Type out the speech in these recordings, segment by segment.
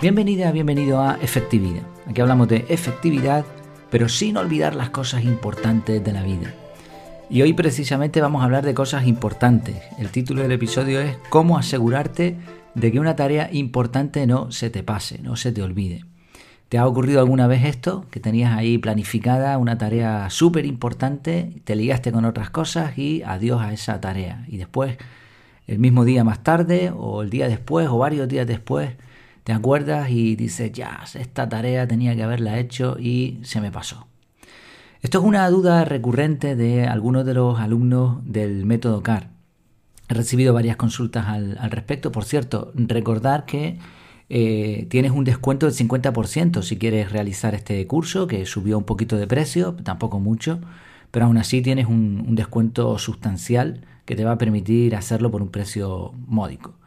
Bienvenida, bienvenido a Efectividad. Aquí hablamos de efectividad, pero sin olvidar las cosas importantes de la vida. Y hoy precisamente vamos a hablar de cosas importantes. El título del episodio es Cómo asegurarte de que una tarea importante no se te pase, no se te olvide. ¿Te ha ocurrido alguna vez esto? Que tenías ahí planificada una tarea súper importante, te ligaste con otras cosas y adiós a esa tarea. Y después, el mismo día más tarde, o el día después, o varios días después, te acuerdas y dices, ya, esta tarea tenía que haberla hecho y se me pasó. Esto es una duda recurrente de algunos de los alumnos del método CAR. He recibido varias consultas al, respecto. Por cierto, recordar que eh, tienes un descuento del 50% si quieres realizar este curso, que subió un poquito de precio, tampoco mucho, pero aún así tienes un, un descuento sustancial que te va a permitir hacerlo por un precio módico.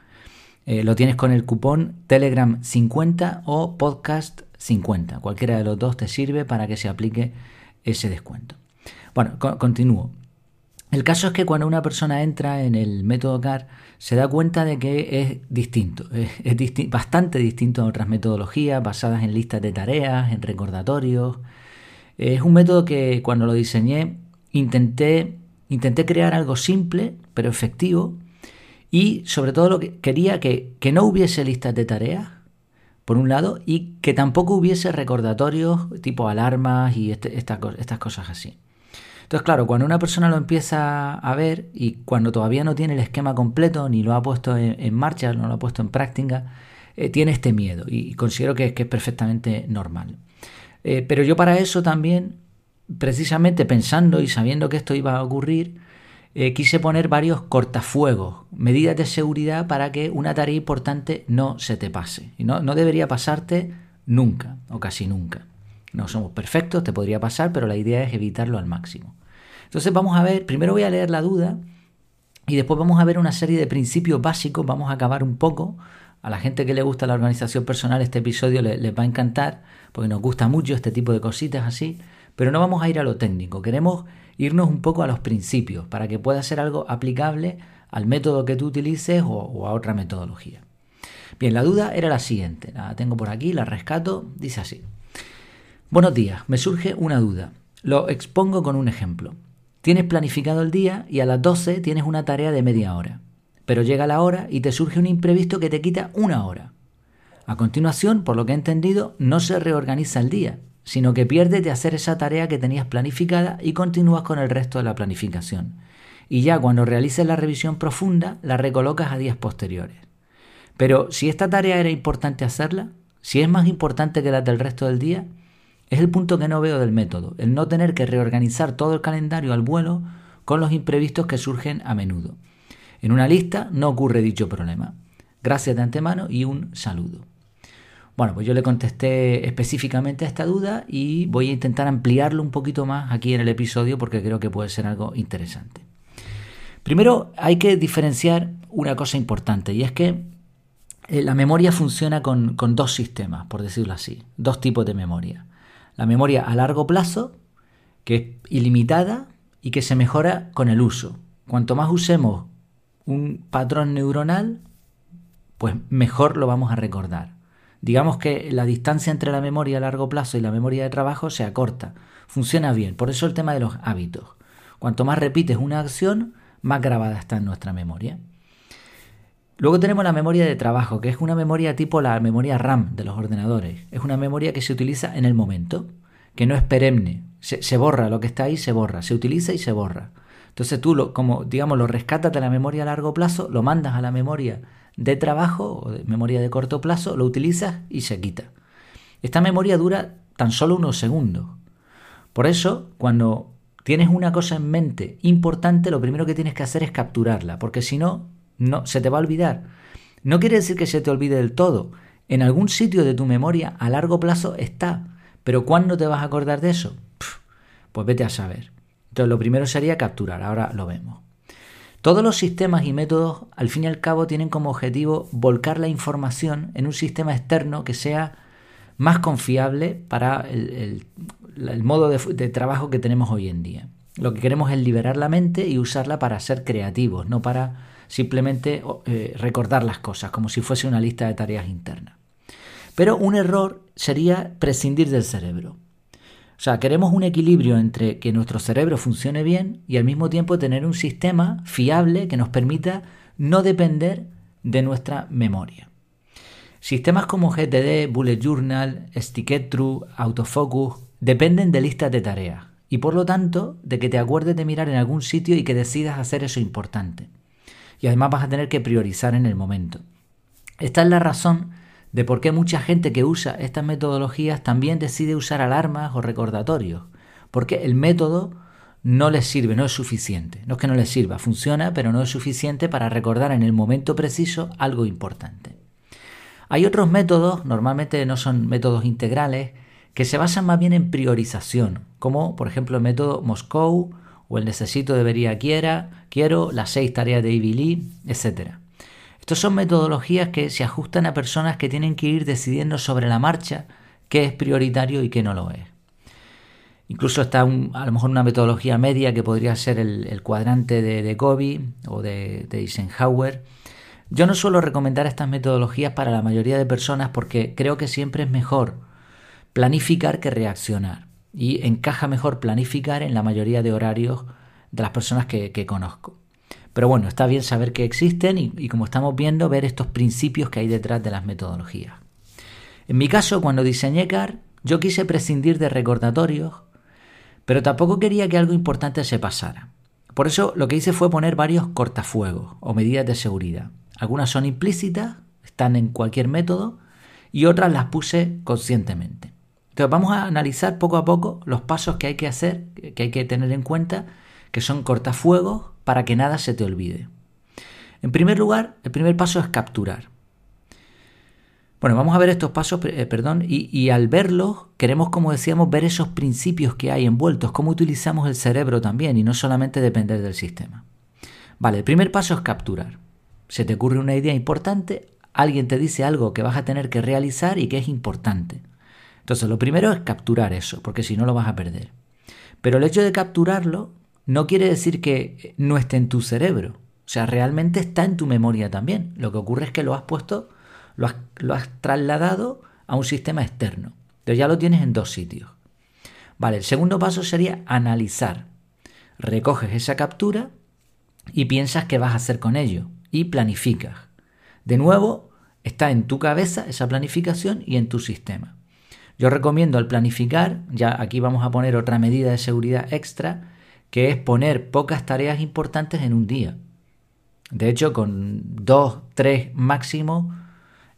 Eh, lo tienes con el cupón Telegram 50 o Podcast 50. Cualquiera de los dos te sirve para que se aplique ese descuento. Bueno, continúo. El caso es que cuando una persona entra en el método CAR se da cuenta de que es distinto, es, bastante distinto a otras metodologías basadas en listas de tareas, en recordatorios. Es un método que cuando lo diseñé intenté, intenté crear algo simple pero efectivo y sobre todo lo que quería que, que no hubiese listas de tareas, por un lado, y que tampoco hubiese recordatorios tipo alarmas y este, estas cosas así. Entonces, claro, cuando una persona lo empieza a ver y cuando todavía no tiene el esquema completo, ni lo ha puesto en, marcha, no lo ha puesto en práctica, eh, tiene este miedo y considero que, es perfectamente normal. Eh, pero yo para eso también, precisamente pensando y sabiendo que esto iba a ocurrir, eh, quise poner varios cortafuegos, medidas de seguridad para que una tarea importante no se te pase. Y no, no debería pasarte nunca o casi nunca. No somos perfectos, te podría pasar, pero la idea es evitarlo al máximo. Entonces vamos a ver, primero voy a leer la duda y después vamos a ver una serie de principios básicos, vamos a acabar un poco. A la gente que le gusta la organización personal este episodio les, les va a encantar porque nos gusta mucho este tipo de cositas así, pero no vamos a ir a lo técnico, queremos irnos un poco a los principios para que pueda ser algo aplicable al método que tú utilices o, a otra metodología. Bien, la duda era la siguiente, la tengo por aquí, la rescato, dice así. Buenos días, me surge una duda. Lo expongo con un ejemplo. Tienes planificado el día y a las 12 tienes una tarea de media hora, pero llega la hora y te surge un imprevisto que te quita una hora. A continuación, por lo que he entendido, no se reorganiza el día, sino que pierdes de hacer esa tarea que tenías planificada y continúas con el resto de la planificación. Y ya cuando realices la revisión profunda, la recolocas a días posteriores. Pero si esta tarea era importante hacerla, si es más importante que la del resto del día, es el punto que no veo del método, el no tener que reorganizar todo el calendario al vuelo con los imprevistos que surgen a menudo. En una lista no ocurre dicho problema. Gracias de antemano y un saludo. Bueno, pues yo le contesté específicamente a esta duda y voy a intentar ampliarlo un poquito más aquí en el episodio porque creo que puede ser algo interesante. Primero hay que diferenciar una cosa importante y es que eh, la memoria funciona con, con dos sistemas, por decirlo así, dos tipos de memoria. La memoria a largo plazo, que es ilimitada y que se mejora con el uso. Cuanto más usemos un patrón neuronal, pues mejor lo vamos a recordar. Digamos que la distancia entre la memoria a largo plazo y la memoria de trabajo se acorta. Funciona bien. Por eso el tema de los hábitos. Cuanto más repites una acción, más grabada está en nuestra memoria. Luego tenemos la memoria de trabajo, que es una memoria tipo la memoria RAM de los ordenadores. Es una memoria que se utiliza en el momento, que no es perenne. Se, borra lo que está ahí, se borra. Se utiliza y se borra. Entonces tú, lo, como digamos, lo rescatas de la memoria a largo plazo, lo mandas a la memoria de trabajo o de memoria de corto plazo, lo utilizas y se quita. Esta memoria dura tan solo unos segundos. Por eso, cuando tienes una cosa en mente importante, lo primero que tienes que hacer es capturarla, porque si no, no se te va a olvidar. No quiere decir que se te olvide del todo. En algún sitio de tu memoria a largo plazo está. Pero ¿cuándo te vas a acordar de eso? pues vete a saber. Entonces lo primero sería capturar. Ahora lo vemos. Todos los sistemas y métodos, al fin y al cabo, tienen como objetivo volcar la información en un sistema externo que sea más confiable para el, modo de, trabajo que tenemos hoy en día. Lo que queremos es liberar la mente y usarla para ser creativos, no para simplemente eh, recordar las cosas, como si fuese una lista de tareas internas. Pero un error sería prescindir del cerebro. Sea, queremos un equilibrio entre que nuestro cerebro funcione bien y al mismo tiempo tener un sistema fiable que nos permita no depender de nuestra memoria. Sistemas como GTD, Bullet Journal, True, Autofocus dependen de listas de tareas y por lo tanto de que te acuerdes de mirar en algún sitio y que decidas hacer eso importante. Y además vas a tener que priorizar en el momento. Esta es la razón de por qué mucha gente que usa estas metodologías también decide usar alarmas o recordatorios, porque el método no les sirve, no es suficiente. No es que no les sirva, funciona, pero no es suficiente para recordar en el momento preciso algo importante. Hay otros métodos, normalmente no son métodos integrales, que se basan más bien en priorización, como por ejemplo el método Moscow o el necesito, debería, quiera, quiero, las seis tareas de Ivy Lee, etc. Estos son metodologías que se ajustan a personas que tienen que ir decidiendo sobre la marcha qué es prioritario y qué no lo es. Incluso está a lo mejor una metodología media que podría ser el, cuadrante de, de o de, Eisenhower. Yo no suelo recomendar estas metodologías para la mayoría de personas porque creo que siempre es mejor planificar que reaccionar. Y encaja mejor planificar en la mayoría de horarios de las personas que conozco. Pero bueno, está bien saber que existen y, como estamos viendo, ver estos principios que hay detrás de las metodologías. En mi caso, cuando diseñé CAR, yo quise prescindir de recordatorios, pero tampoco quería que algo importante se pasara. Por eso lo que hice fue poner varios cortafuegos o medidas de seguridad. Algunas son implícitas, están en cualquier método, y otras las puse conscientemente. Entonces vamos a analizar poco a poco los pasos que hay que hacer, que hay que tener en cuenta, que son cortafuegos para que nada se te olvide. En primer lugar, el primer paso es capturar. Bueno, vamos a ver estos pasos, eh, perdón, y, al verlos queremos, como decíamos, ver esos principios que hay envueltos, cómo utilizamos el cerebro también y no solamente depender del sistema. Vale, el primer paso es capturar. Se te ocurre una idea importante, alguien te dice algo que vas a tener que realizar y que es importante. Entonces, lo primero es capturar eso, porque si no lo vas a perder. Pero el hecho de capturarlo no quiere decir que no esté en tu cerebro. O sea, realmente está en tu memoria también. Lo que ocurre es que lo has puesto, lo has, trasladado a un sistema externo. Entonces ya lo tienes en dos sitios. Vale, el segundo paso sería analizar. Recoges esa captura y piensas qué vas a hacer con ello y planificas. De nuevo, está en tu cabeza esa planificación y en tu sistema. Yo recomiendo al planificar, ya aquí vamos a poner otra medida de seguridad extra, que es poner pocas tareas importantes en un día. De hecho, con dos, tres máximo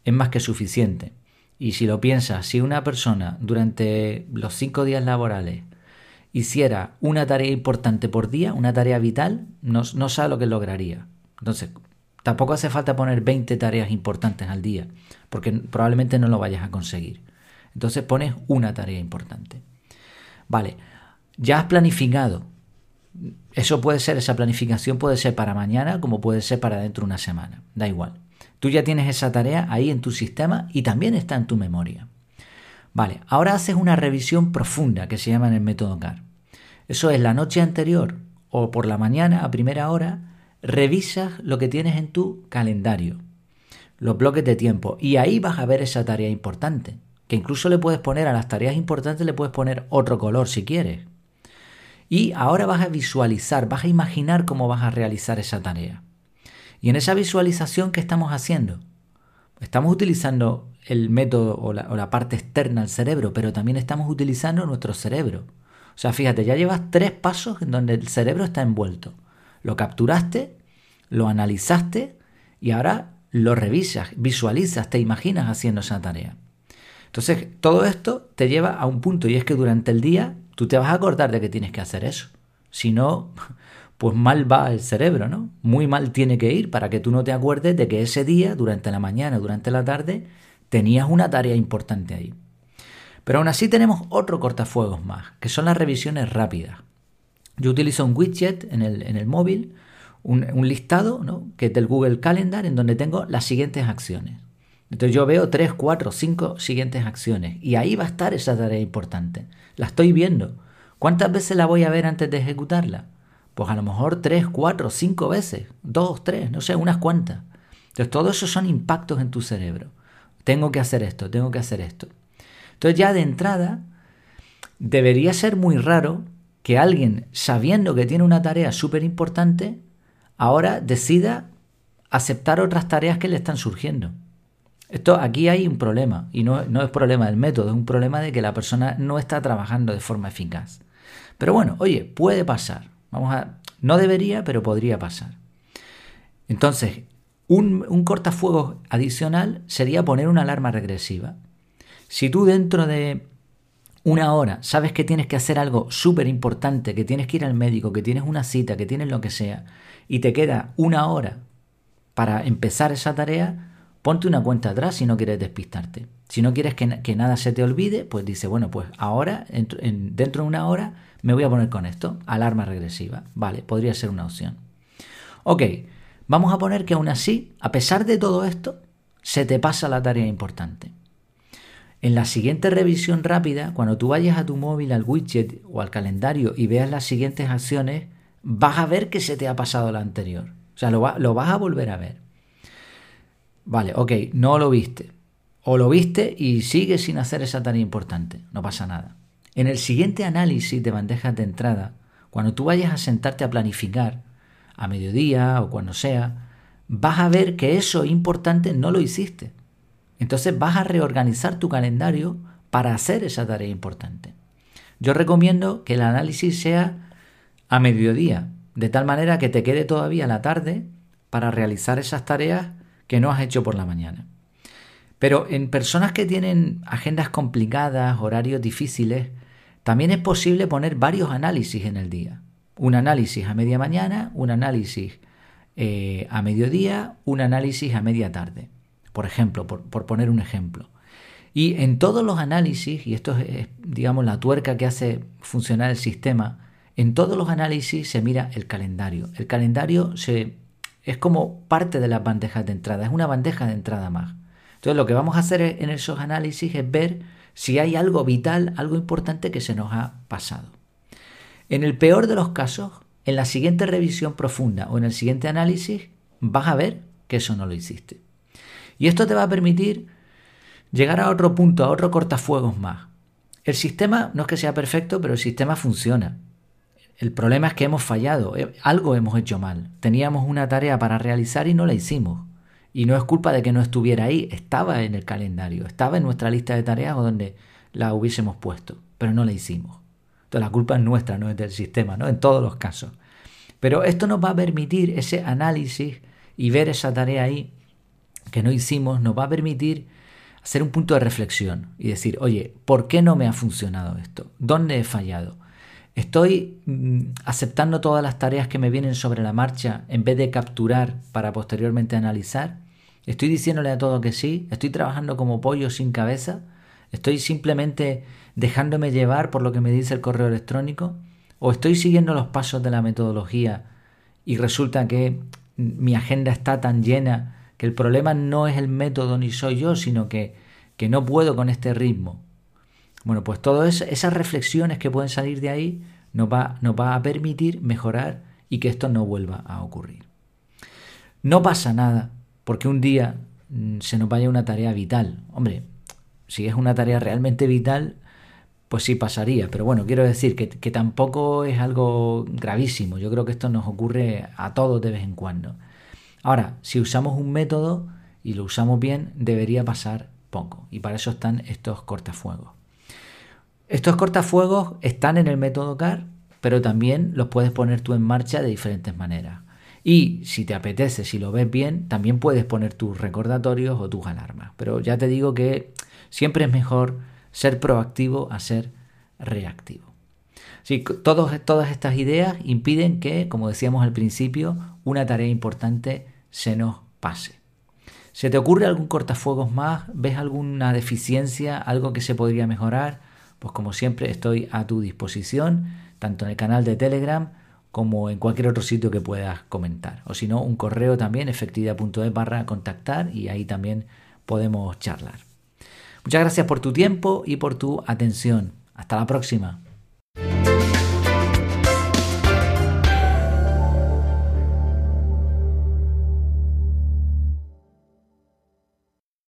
es más que suficiente. Y si lo piensas, si una persona durante los cinco días laborales hiciera una tarea importante por día, una tarea vital, no, no sabe lo que lograría. Entonces, tampoco hace falta poner 20 tareas importantes al día, porque probablemente no lo vayas a conseguir. Entonces pones una tarea importante. Vale, ya has planificado eso puede ser, esa planificación puede ser para mañana como puede ser para dentro de una semana. Da igual. Tú ya tienes esa tarea ahí en tu sistema y también está en tu memoria. Vale, ahora haces una revisión profunda que se llama en el método CAR. Eso es la noche anterior o por la mañana a primera hora, revisas lo que tienes en tu calendario, los bloques de tiempo, y ahí vas a ver esa tarea importante, que incluso le puedes poner a las tareas importantes, le puedes poner otro color si quieres. Y ahora vas a visualizar, vas a imaginar cómo vas a realizar esa tarea. Y en esa visualización, ¿qué estamos haciendo? Estamos utilizando el método o la, parte externa al cerebro, pero también estamos utilizando nuestro cerebro. O sea, fíjate, ya llevas tres pasos en donde el cerebro está envuelto. Lo capturaste, lo analizaste y ahora lo revisas, visualizas, te imaginas haciendo esa tarea. Entonces, todo esto te lleva a un punto y es que durante el día tú te vas a acordar de que tienes que hacer eso. Si no, pues mal va el cerebro, ¿no? Muy mal tiene que ir para que tú no te acuerdes de que ese día, durante la mañana, durante la tarde, tenías una tarea importante ahí. Pero aún así tenemos otro cortafuegos más, que son las revisiones rápidas. Yo utilizo un widget en el, en el móvil, un, un, listado, ¿no? que es del Google Calendar, en donde tengo las siguientes acciones. Entonces yo veo tres, cuatro, cinco siguientes acciones y ahí va a estar esa tarea importante. La estoy viendo. ¿Cuántas veces la voy a ver antes de ejecutarla? Pues a lo mejor tres, cuatro, cinco veces, dos, tres, no sé, unas cuantas. Entonces todo eso son impactos en tu cerebro. tengo que hacer esto, tengo que hacer esto. Entonces ya de entrada debería ser muy raro que alguien, sabiendo que tiene una tarea súper importante, ahora decida aceptar otras tareas que le están surgiendo. Esto aquí hay un problema, y no, no es problema del método, es un problema de que la persona no está trabajando de forma eficaz. Pero bueno, oye, puede pasar. Vamos a. No debería, pero podría pasar. Entonces, un, un cortafuegos adicional sería poner una alarma regresiva. Si tú dentro de una hora sabes que tienes que hacer algo súper importante, que tienes que ir al médico, que tienes una cita, que tienes lo que sea, y te queda una hora para empezar esa tarea, ponte una cuenta atrás si no quieres despistarte. Si no quieres que, nada se te olvide, pues dice, bueno, pues ahora, dentro de una hora, me voy a poner con esto, alarma regresiva. Vale, podría ser una opción. Ok, vamos a poner que aún así, a pesar de todo esto, se te pasa la tarea importante. En la siguiente revisión rápida, cuando tú vayas a tu móvil, al widget o al calendario y veas las siguientes acciones, vas a ver que se te ha pasado la anterior. O sea, lo, lo vas a volver a ver. Vale, ok, no lo viste. O lo viste y sigues sin hacer esa tarea importante. No pasa nada. En el siguiente análisis de bandejas de entrada, cuando tú vayas a sentarte a planificar, a mediodía o cuando sea, vas a ver que eso importante no lo hiciste. Entonces vas a reorganizar tu calendario para hacer esa tarea importante. Yo recomiendo que el análisis sea a mediodía, de tal manera que te quede todavía la tarde para realizar esas tareas que no has hecho por la mañana. Pero en personas que tienen agendas complicadas, horarios difíciles, también es posible poner varios análisis en el día. Un análisis a media mañana, un análisis eh, a mediodía, un análisis a media tarde. Por ejemplo, por, por, poner un ejemplo. Y en todos los análisis, y esto es, digamos, la tuerca que hace funcionar el sistema, en todos los análisis se mira el calendario. El calendario se, es como parte de las bandejas de entrada, es una bandeja de entrada más. Entonces lo que vamos a hacer en esos análisis es ver si hay algo vital, algo importante que se nos ha pasado. En el peor de los casos, en la siguiente revisión profunda o en el siguiente análisis, vas a ver que eso no lo hiciste. Y esto te va a permitir llegar a otro punto, a otro cortafuegos más. El sistema no es que sea perfecto, pero el sistema funciona. El problema es que hemos fallado, eh, algo hemos hecho mal. Teníamos una tarea para realizar y no la hicimos. Y no es culpa de que no estuviera ahí, estaba en el calendario, estaba en nuestra lista de tareas o donde la hubiésemos puesto, pero no la hicimos. Entonces la culpa es nuestra, no es del sistema, ¿no? En todos los casos. Pero esto nos va a permitir ese análisis y ver esa tarea ahí que no hicimos, nos va a permitir hacer un punto de reflexión y decir, oye, ¿por qué no me ha funcionado esto? ¿Dónde he fallado? Estoy mm, aceptando todas las tareas que me vienen sobre la marcha en vez de capturar para posteriormente analizar. Estoy diciéndole a todo que sí. Estoy trabajando como pollo sin cabeza. Estoy simplemente dejándome llevar por lo que me dice el correo electrónico. O estoy siguiendo los pasos de la metodología y resulta que mi agenda está tan llena que el problema no es el método ni soy yo, sino que, que no puedo con este ritmo. Bueno, pues todas esas reflexiones que pueden salir de ahí nos va, a permitir mejorar y que esto no vuelva a ocurrir. No pasa nada porque un día mm, se nos vaya una tarea vital. Hombre, si es una tarea realmente vital, pues sí pasaría. Pero bueno, quiero decir que, que, tampoco es algo gravísimo. Yo creo que esto nos ocurre a todos de vez en cuando. Ahora, si usamos un método y lo usamos bien, debería pasar poco. Y para eso están estos cortafuegos. Estos cortafuegos están en el método CAR, pero también los puedes poner tú en marcha de diferentes maneras. Y si te apetece, si lo ves bien, también puedes poner tus recordatorios o tus alarmas. Pero ya te digo que siempre es mejor ser proactivo a ser reactivo. Sí, todas estas ideas impiden que, como decíamos al principio, una tarea importante se nos pase. ¿Se te ocurre algún cortafuegos más? ¿Ves alguna deficiencia? ¿Algo que se podría mejorar? Pues como siempre estoy a tu disposición, tanto en el canal de Telegram como en cualquier otro sitio que puedas comentar. O si no, un correo también, efectividad.es barra contactar y ahí también podemos charlar. Muchas gracias por tu tiempo y por tu atención. Hasta la próxima.